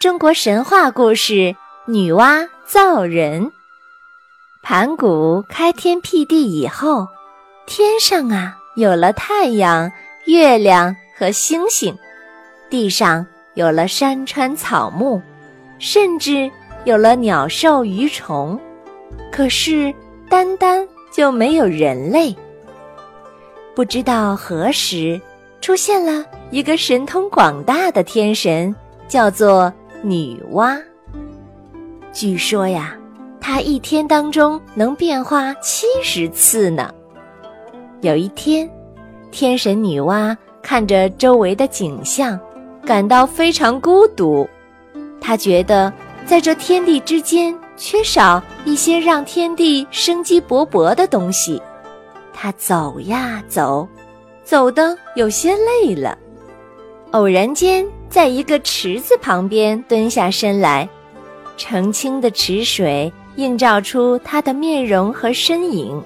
中国神话故事：女娲造人。盘古开天辟地以后，天上啊有了太阳、月亮和星星，地上有了山川草木，甚至有了鸟兽鱼虫。可是，单单就没有人类。不知道何时，出现了一个神通广大的天神，叫做。女娲，据说呀，她一天当中能变化七十次呢。有一天，天神女娲看着周围的景象，感到非常孤独。她觉得在这天地之间缺少一些让天地生机勃勃的东西。她走呀走，走的有些累了，偶然间。在一个池子旁边蹲下身来，澄清的池水映照出他的面容和身影。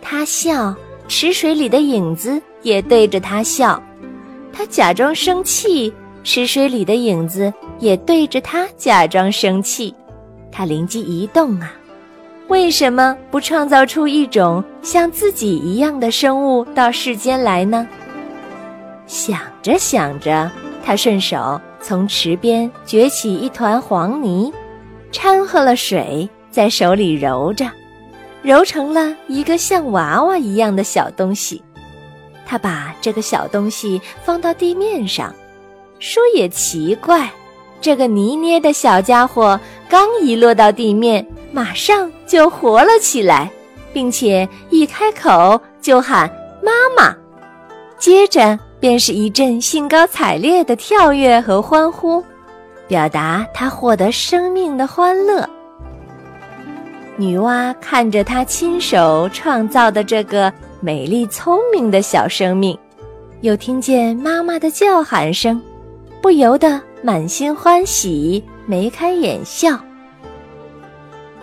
他笑，池水里的影子也对着他笑；他假装生气，池水里的影子也对着他假装生气。他灵机一动啊，为什么不创造出一种像自己一样的生物到世间来呢？想着想着。他顺手从池边掘起一团黄泥，掺和了水，在手里揉着，揉成了一个像娃娃一样的小东西。他把这个小东西放到地面上，说也奇怪，这个泥捏的小家伙刚一落到地面，马上就活了起来，并且一开口就喊妈妈，接着。便是一阵兴高采烈的跳跃和欢呼，表达他获得生命的欢乐。女娲看着她亲手创造的这个美丽聪明的小生命，又听见妈妈的叫喊声，不由得满心欢喜，眉开眼笑。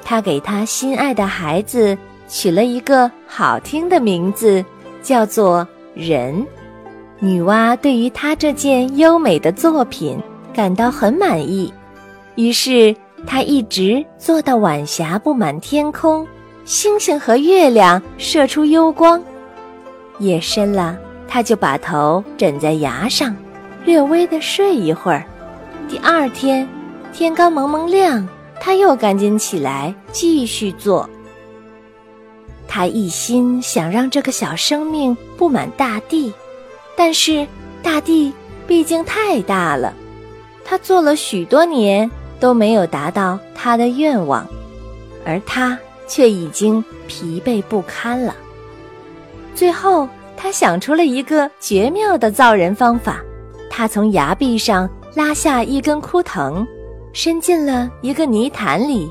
她给她心爱的孩子取了一个好听的名字，叫做人。女娲对于她这件优美的作品感到很满意，于是她一直做到晚霞布满天空，星星和月亮射出幽光。夜深了，她就把头枕在崖上，略微的睡一会儿。第二天，天刚蒙蒙亮，她又赶紧起来继续做。她一心想让这个小生命布满大地。但是大地毕竟太大了，他做了许多年都没有达到他的愿望，而他却已经疲惫不堪了。最后，他想出了一个绝妙的造人方法。他从崖壁上拉下一根枯藤，伸进了一个泥潭里，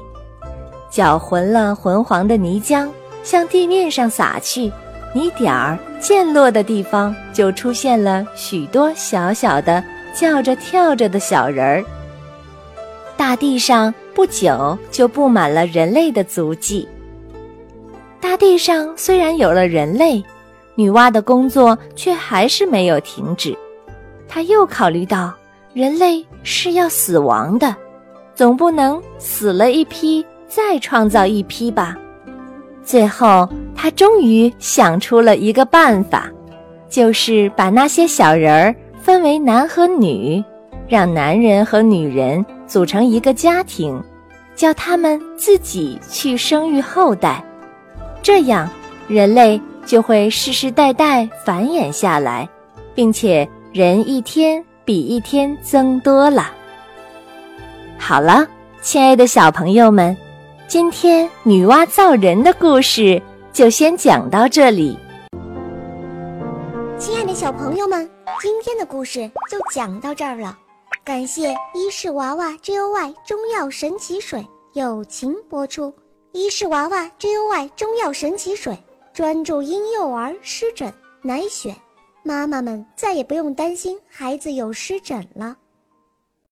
搅浑了浑黄的泥浆，向地面上洒去。泥点儿溅落的地方，就出现了许多小小的叫着跳着的小人儿。大地上不久就布满了人类的足迹。大地上虽然有了人类，女娲的工作却还是没有停止。她又考虑到，人类是要死亡的，总不能死了一批再创造一批吧。最后，他终于想出了一个办法，就是把那些小人儿分为男和女，让男人和女人组成一个家庭，叫他们自己去生育后代，这样人类就会世世代代繁衍下来，并且人一天比一天增多了。好了，亲爱的小朋友们。今天女娲造人的故事就先讲到这里。亲爱的小朋友们，今天的故事就讲到这儿了。感谢伊氏娃娃 Joy 中药神奇水友情播出。伊氏娃娃 Joy 中药神奇水专注婴幼儿湿疹，奶癣，妈妈们再也不用担心孩子有湿疹了。